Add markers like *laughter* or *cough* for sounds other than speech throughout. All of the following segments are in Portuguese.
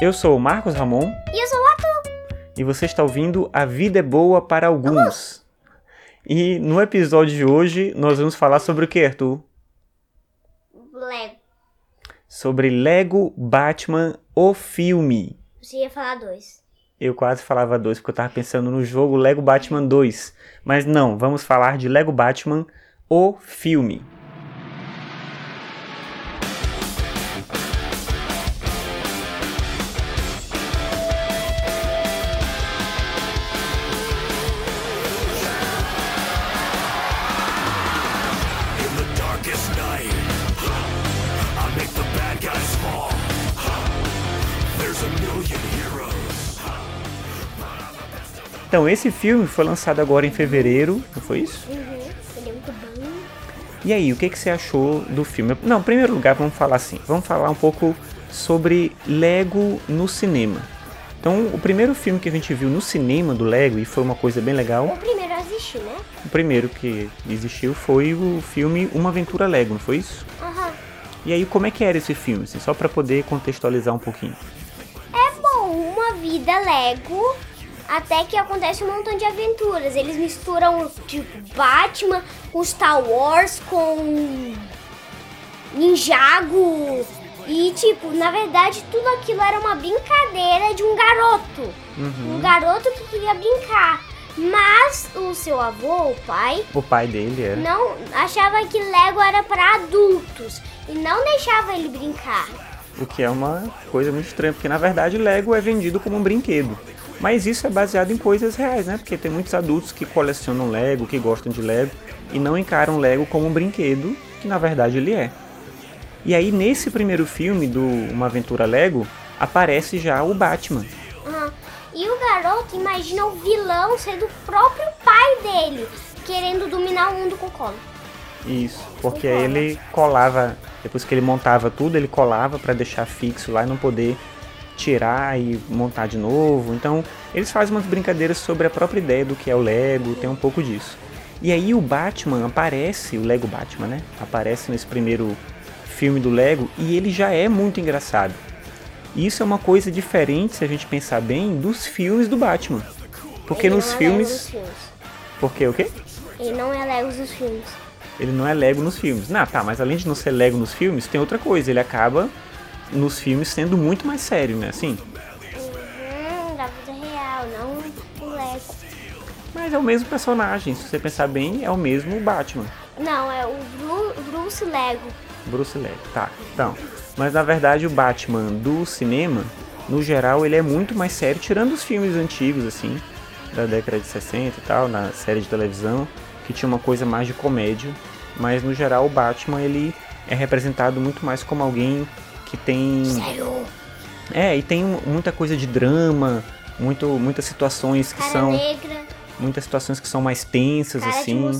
Eu sou o Marcos Ramon E eu sou o Arthur. e você está ouvindo A Vida é Boa para Alguns. E no episódio de hoje nós vamos falar sobre o que, Arthur? Lego. Sobre Lego Batman, o filme. Você ia falar dois. Eu quase falava dois porque eu tava pensando no jogo Lego Batman 2. Mas não, vamos falar de Lego Batman, o filme. Então, esse filme foi lançado agora em fevereiro, não foi isso? Uhum. Ele é muito bom. E aí, o que, que você achou do filme? Não, em primeiro lugar, vamos falar assim. Vamos falar um pouco sobre Lego no cinema. Então, o primeiro filme que a gente viu no cinema do Lego, e foi uma coisa bem legal, O primeiro a assistir, né? o primeiro que existiu foi o filme Uma Aventura Lego, não foi isso? Aham. E aí, como é que era esse filme? Assim, só pra poder contextualizar um pouquinho. É bom, uma vida Lego. Até que acontece um montão de aventuras. Eles misturam, tipo, Batman com Star Wars, com Ninjago. E, tipo, na verdade, tudo aquilo era uma brincadeira de um garoto. Um garoto que queria brincar. Mas o seu avô, o pai, O pai dele era. não achava que Lego era para adultos. E não deixava ele brincar. O que é uma coisa muito estranha, porque na verdade Lego é vendido como um brinquedo. Mas isso é baseado em coisas reais, né? Porque tem muitos adultos que colecionam Lego, que gostam de Lego e não encaram Lego como um brinquedo, que na verdade ele é. E aí nesse primeiro filme do Uma Aventura Lego aparece já o Batman. Ah, E o garoto imagina o vilão sendo o próprio pai dele, querendo dominar o mundo com cola. Isso, porque ele colava, depois que ele montava tudo, ele colava para deixar fixo lá e não poder tirar e montar de novo. Então, eles fazem umas brincadeiras sobre a própria ideia do que é o Lego, tem um pouco disso. E aí o Batman aparece, o Lego Batman, né? Aparece nesse primeiro filme do Lego e ele já é muito engraçado. Isso é uma coisa diferente, se a gente pensar bem, dos filmes do Batman. Porque Ele nos não é filmes. Lego nos filmes. Porque o quê? Ele não é Lego nos filmes. Ele não é Lego nos filmes. Não, tá, mas além de não ser Lego nos filmes, tem outra coisa. Ele acaba nos filmes sendo muito mais sério, né? Assim. Hum, da vida real, não o Lego. Mas é o mesmo personagem. Se você pensar bem, é o mesmo Batman. Não, é o Bru- Bruce Lego. Bruce Lego. Tá, então. Mas na verdade o Batman do cinema, no geral, ele é muito mais sério, tirando os filmes antigos, assim, da década de 60 e tal, na série de televisão, que tinha uma coisa mais de comédia. Mas no geral o Batman, ele é representado muito mais como alguém que tem. Sério? É, e tem mu- muita coisa de drama, muito, muitas situações que Cara são. negra, Muitas situações que são mais tensas, cara assim.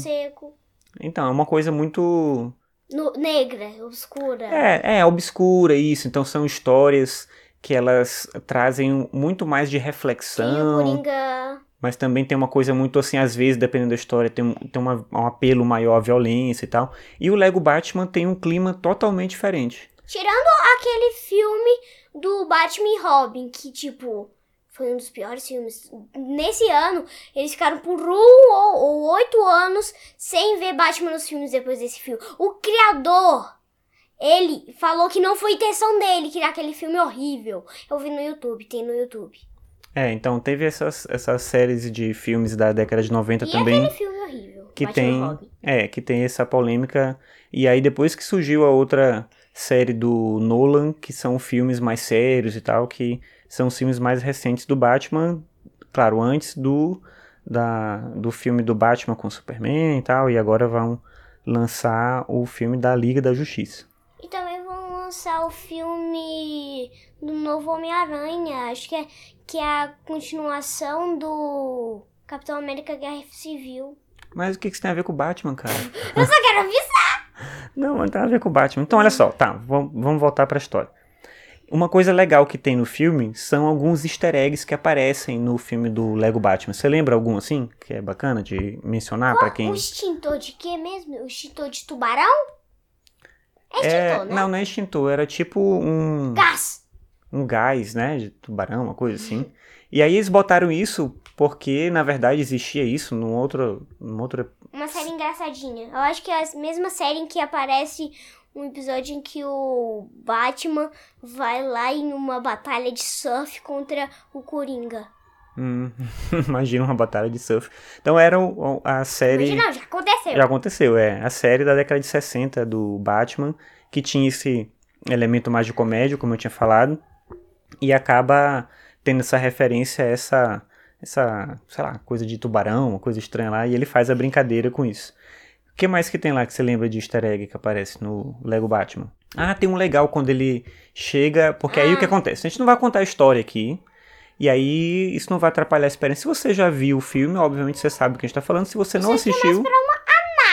Então, é uma coisa muito. No- negra, obscura. É, é, obscura isso. Então são histórias que elas trazem muito mais de reflexão. Coringa. Mas também tem uma coisa muito assim, às vezes, dependendo da história, tem, tem uma- um apelo maior à violência e tal. E o Lego Batman tem um clima totalmente diferente. Tirando aquele filme do Batman e Robin, que, tipo, foi um dos piores filmes. Nesse ano, eles ficaram por um ou, ou oito anos sem ver Batman nos filmes depois desse filme. O criador, ele falou que não foi intenção dele criar aquele filme horrível. Eu vi no YouTube, tem no YouTube. É, então teve essas, essas séries de filmes da década de 90 E também. aquele filme horrível. que Batman tem Robin. é que tem essa polêmica e aí depois que surgiu a outra série do Nolan que são filmes mais sérios e tal que são os filmes mais recentes do Batman claro antes do da, do filme do Batman com Superman e tal e agora vão lançar o filme da Liga da Justiça E também vão lançar o filme do novo Homem-Aranha. Acho que é, que é a continuação do Capitão América Guerra Civil. mas o que que isso tem a ver com o Batman cara Eu só quero avisar. Não, não tem nada a ver com o Batman. Então, olha só, tá, vamos vamos voltar pra história. Uma coisa legal que tem no filme são alguns easter eggs que aparecem no filme do Lego Batman. Você lembra algum assim? Que é bacana de mencionar pra quem. O extintor de quê mesmo? O extintor de tubarão? É extintor, É, né? não, não é extintor, era tipo um. Gás. um gás, né, de tubarão, uma coisa assim. E aí eles botaram isso porque, na verdade, existia isso num outro, num outro Uma série engraçadinha. Eu acho que é a mesma série em que aparece um episódio em que o Batman vai lá em uma batalha de surf contra o Coringa. Hum, *laughs* imagina uma batalha de surf. Então era a série. Imagina, já aconteceu. Já aconteceu, é. A série da década de 60 do Batman, que tinha esse elemento mais de comédia, como eu tinha falado, e acaba tendo essa referência a essa, essa, sei lá, coisa de tubarão, uma coisa estranha lá, e ele faz a brincadeira com isso. O que mais que tem lá que você lembra de easter egg que aparece no Lego Batman? Ah, tem um legal quando ele chega, porque aí o que acontece? A gente não vai contar a história aqui, e aí isso não vai atrapalhar a experiência. Se você já viu o filme, obviamente você sabe o que a gente tá falando. Se você não Isso aqui é assistiu...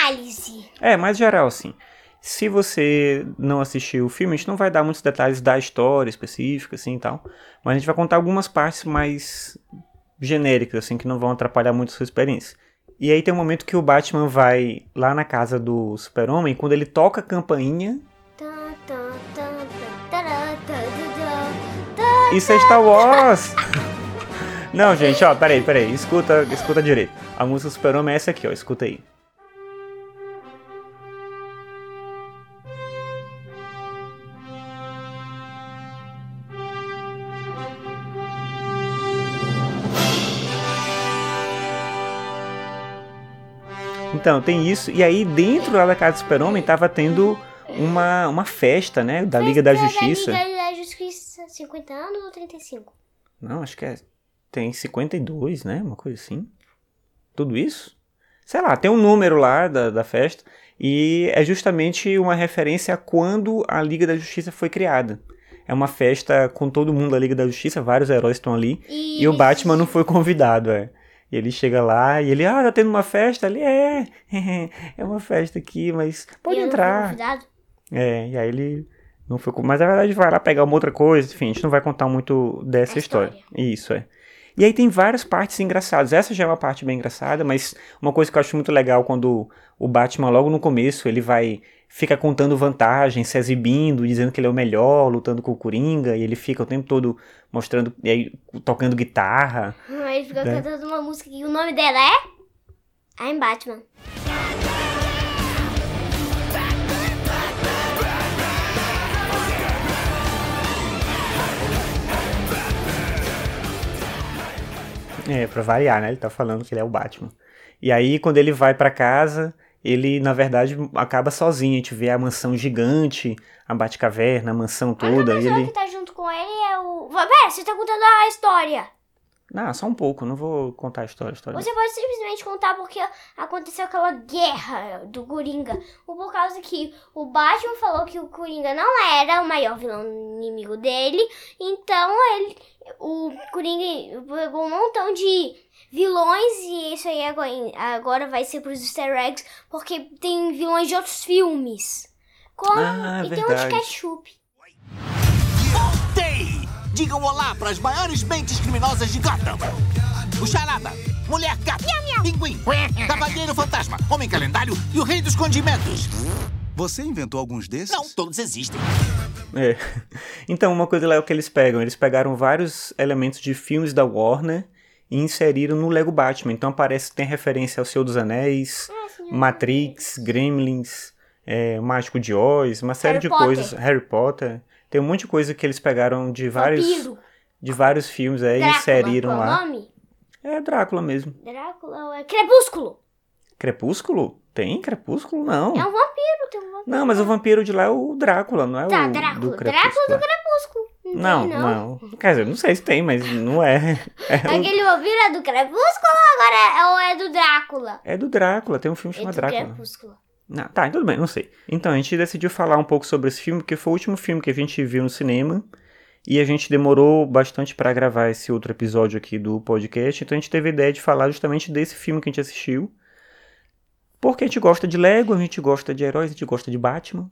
Análise. É, mais geral, assim. Se você não assistiu o filme, a gente não vai dar muitos detalhes da história específica, assim e tal. Mas a gente vai contar algumas partes mais genéricas, assim, que não vão atrapalhar muito a sua experiência. E aí tem um momento que o Batman vai lá na casa do Super-Homem, quando ele toca a campainha. Isso é Star Wars! *laughs* Não, gente, ó, peraí, peraí. Escuta, escuta direito. A música do Super-Homem é essa aqui, ó. Escuta aí. Então, tem isso. E aí, dentro lá da casa do Super-Homem, tava tendo uma, uma festa, né? Da Liga da Justiça. Da Liga da Justiça, 50 anos ou 35? Não, acho que é. Tem 52, né? Uma coisa assim. Tudo isso? Sei lá, tem um número lá da, da festa. E é justamente uma referência a quando a Liga da Justiça foi criada. É uma festa com todo mundo da Liga da Justiça, vários heróis estão ali. E, o Batman não foi convidado, é. E ele chega lá e ele, ah, tá tendo uma festa ali? É, *laughs* é uma festa aqui, mas pode eu entrar. É, e aí ele não foi. Mas na verdade vai lá pegar uma outra coisa, enfim, a gente não vai contar muito dessa história. história. Isso, é. E aí tem várias partes engraçadas. Essa já é uma parte bem engraçada, mas uma coisa que eu acho muito legal quando o Batman, logo no começo, ele vai. Fica contando vantagens, se exibindo, dizendo que ele é o melhor, lutando com o Coringa, e ele fica o tempo todo mostrando, e aí tocando guitarra. Ele fica Né? cantando uma música que o nome dela é. I'm Batman. É, pra variar, né? Ele tá falando que ele é o Batman. E aí, quando ele vai pra casa, ele, na verdade, acaba sozinho. A gente vê a mansão gigante, a Batcaverna, a mansão A toda. Pessoa ele. que tá junto com ele é o. Pera, você tá contando a história. Não, só um pouco, não vou contar a história. A história. Você pode simplesmente contar porque aconteceu aquela guerra do Coringa. Ou por causa que o Batman falou que o Coringa não era o maior vilão inimigo dele. Então ele. O Coringa pegou um montão de vilões e isso aí agora, agora vai ser pros easter eggs. Porque tem vilões de outros filmes. Como, Ah, e tem um de verdade. ketchup. Voltei! Digam olá para as maiores mentes criminosas de Gotham. O Charada, Mulher Gato, Pinguim, *laughs* Cavalheiro Fantasma, Homem Calendário e o Rei dos Condimentos. Você inventou alguns desses? Não, todos existem. É. *laughs* Então, uma coisa legal que eles pegam, eles pegaram vários elementos de filmes da Warner e inseriram no Lego Batman. Então aparece, tem referência ao Senhor dos Anéis, Matrix, Gremlins, é, o Mágico de Oz, uma série Harry de Potter. coisas, Harry Potter. Tem um monte de coisa que eles pegaram de vários, Vampiro. de vários filmes aí e Drácula, inseriram qual é o lá. nome? É Drácula mesmo. Drácula é Crepúsculo. Crepúsculo? Tem Crepúsculo? Não. É um vampiro, tem um vampiro. Não, mas o vampiro de lá é o Drácula, não é Tá, o Drácula. do Drácula Crepúsculo. do Crepúsculo. Tem, Não, não, Quer dizer, não sei se tem, mas não é. *laughs* É, Aquele vampiro é do Crepúsculo agora é, ou é do Drácula? é do Drácula, tem um filme É chamado do Drácula. Crepúsculo. Não, tá, tudo bem, não sei. Então, a gente decidiu falar um pouco sobre esse filme, porque foi o último filme que a gente viu no cinema. E a gente demorou bastante pra gravar esse outro episódio aqui do podcast. Então a gente teve a ideia de falar justamente desse filme que a gente assistiu. Porque a gente gosta de Lego, a gente gosta de heróis, a gente gosta de Batman.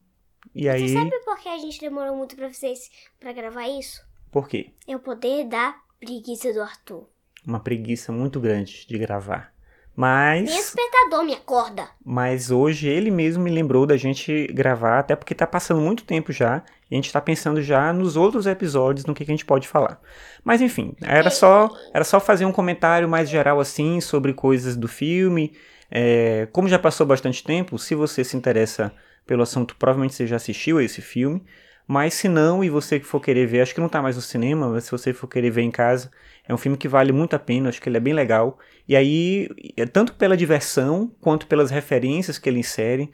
E aí. Você sabe por que a gente demorou muito pra vocês pra gravar isso? Por quê? É o poder da preguiça do Arthur. Uma preguiça muito grande de gravar. Mas, despertador me acorda. mas hoje ele mesmo me lembrou da gente gravar, até porque tá passando muito tempo já, e a gente tá pensando já nos outros episódios, no que, que a gente pode falar. Mas enfim, era só, era só fazer um comentário mais geral assim sobre coisas do filme. É, como já passou bastante tempo, se você se interessa pelo assunto, provavelmente você já assistiu a esse filme. Mas se não, e você que for querer ver, acho que não tá mais no cinema, mas se você for querer ver em casa, é um filme que vale muito a pena, acho que ele é bem legal. E aí, é tanto pela diversão, quanto pelas referências que ele insere,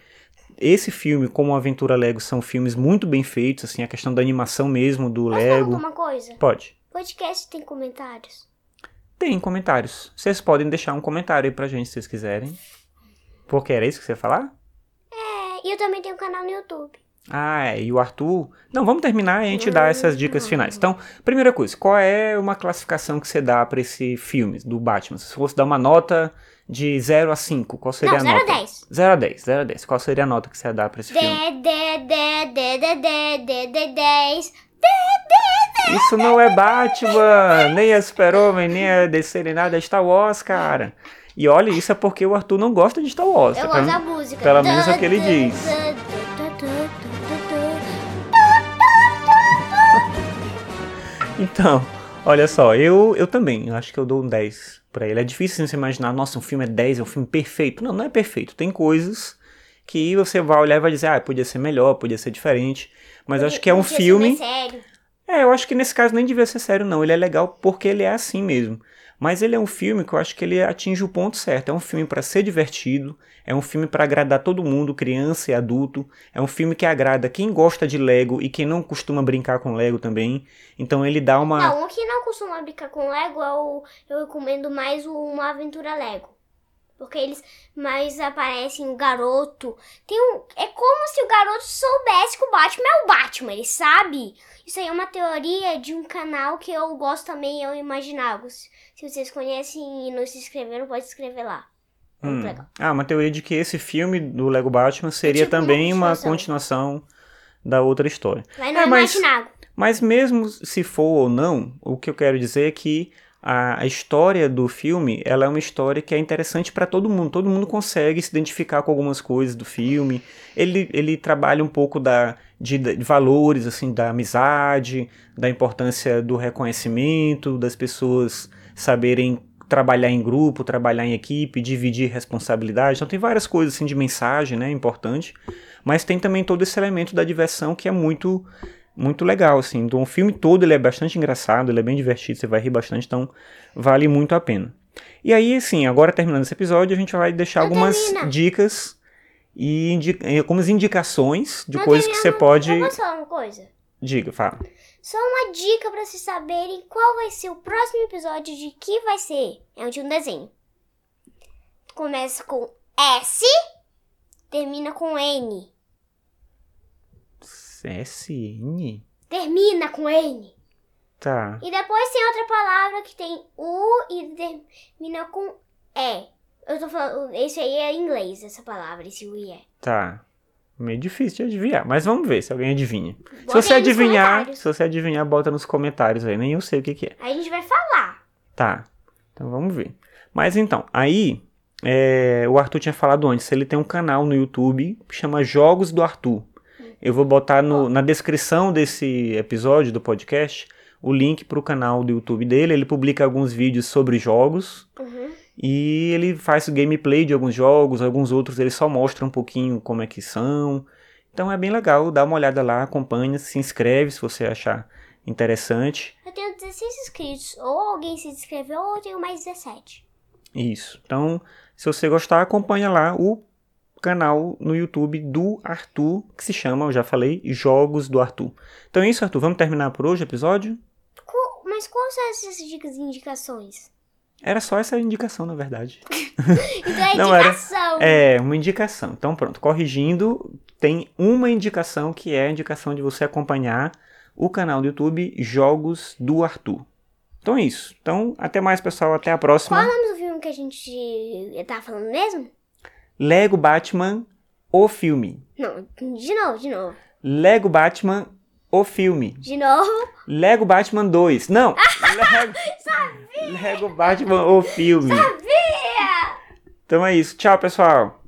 esse filme, como a Aventura Lego, são filmes muito bem feitos, assim, a questão da animação mesmo, do Posso Lego. perguntar uma coisa? Pode. Podcast tem comentários? Tem comentários. Vocês podem deixar um comentário aí pra gente se vocês quiserem. Porque era isso que você ia falar? E eu também tenho um canal no YouTube. Ah, é, e o Arthur. Não, vamos terminar e a gente dá essas dicas finais. Então, primeira coisa, qual é uma classificação que você dá pra esse filme do Batman? Se fosse dar uma nota de 0 a 5, qual seria Não, a 0 a nota? 10. 0 a 10, 0 a 10. Qual seria a nota que você dar pra esse filme? De, de, de, de, de, de, de, de, 10. Isso não é Batman, nem é Super-Homem, nem é DC, nem nada, é Star Wars, cara. E olha, isso é porque o Arthur não gosta de Star Wars. Eu tá? gosto da música. Pelo menos é o que ele diz. Então, olha só, eu, eu também, eu acho que eu dou um 10 pra ele. É difícil assim, você imaginar, nossa, um filme é 10, é um filme perfeito. Não, não é perfeito. Tem coisas que você vai olhar e vai dizer, ah, podia ser melhor, podia ser diferente. Mas eu acho que é um filme. é sério. É, eu acho que nesse caso nem devia ser sério, não. Ele é legal porque ele é assim mesmo. Mas ele é um filme que eu acho que ele atinge o ponto certo. É um filme pra ser divertido, é um filme pra agradar todo mundo, criança e adulto. É um filme que agrada quem gosta de Lego e quem não costuma brincar com Lego também. Então ele dá uma. Não, o que não costuma brincar com Lego, eu, eu recomendo mais uma aventura Lego. Porque eles mais aparecem o garoto. Tem um, é como se o garoto soubesse que o Batman é o Batman, ele sabe. Isso aí é uma teoria de um canal que eu gosto também, é o Imaginagos. Se vocês conhecem e não se inscreveram, pode se inscrever lá. É muito Hum. legal. Ah, uma teoria de que esse filme do Lego Batman seria tipo uma também uma continuação. continuação da outra história. Vai no É, mas-. Mas mesmo se for ou não, o que eu quero dizer é que a, a história do filme, ela é uma história que é interessante para todo mundo. Todo mundo consegue se identificar com algumas coisas do filme. Ele, ele trabalha um pouco da, de, de valores, assim, da amizade, da importância do reconhecimento, das pessoas saberem trabalhar em grupo, trabalhar em equipe, dividir responsabilidade. Então tem várias coisas assim de mensagem, né, importante. Mas tem também todo esse elemento da diversão que é muito muito legal, assim. Então, o filme todo ele é bastante engraçado, ele é bem divertido, você vai rir bastante, então vale muito a pena. E aí, assim, agora terminando esse episódio, a gente vai deixar Não algumas termina. dicas e indi eh, algumas indicações de Não coisas que termina, você pode. Eu posso falar uma coisa? Diga, fala. Só uma dica pra vocês saberem qual vai ser o próximo episódio de que vai ser. É de um desenho. Começa com S, termina com N. SN? Termina com N. Tá. E depois tem outra palavra que tem U e termina com E. Eu tô falando, esse aí é em inglês, essa palavra, esse U e E. Tá. Meio difícil de adivinhar, mas vamos ver se alguém adivinha. se Bota você aí nos adivinhar, se você adivinhar, bota nos comentários aí, nem eu sei o que, que é. Aí a gente vai falar. Tá. Então vamos ver. Mas então, aí é, o Arthur tinha falado antes, ele tem um canal no YouTube que chama Jogos do Arthur. Eu vou botar no- na descrição desse episódio do podcast o link para o canal do YouTube dele. Ele publica alguns vídeos sobre jogos Uhum. e ele faz gameplay de alguns jogos, alguns outros ele só mostra um pouquinho como é que são. Então é bem legal, dá uma olhada lá, acompanha, se inscreve se você achar interessante. Eu tenho 16 inscritos. Ou alguém se inscreveu ou eu tenho mais 17. Isso. Então, se você gostar, acompanha lá o canal no YouTube do Arthur, que se chama, eu já falei, Jogos do Arthur. Então é isso, Arthur. Vamos terminar por hoje o episódio? Qual- mas quais são essas dicas e indicações? Era só essa indicação, na verdade. *laughs* *laughs* Então é Não, era- indicação. É, uma indicação. Então, pronto, corrigindo, tem uma indicação que é a indicação de você acompanhar o canal do YouTube Jogos do Arthur. Então é isso. Então, até mais, pessoal. Até a próxima. Qual é o nome do filme que a gente tá falando mesmo? Lego Batman, o filme. Não, de novo, de novo. Lego Batman, o filme. De novo. Lego Batman 2. Não! *laughs* Lego, Lego Batman, o filme. Sabia! Então é isso. Tchau, pessoal.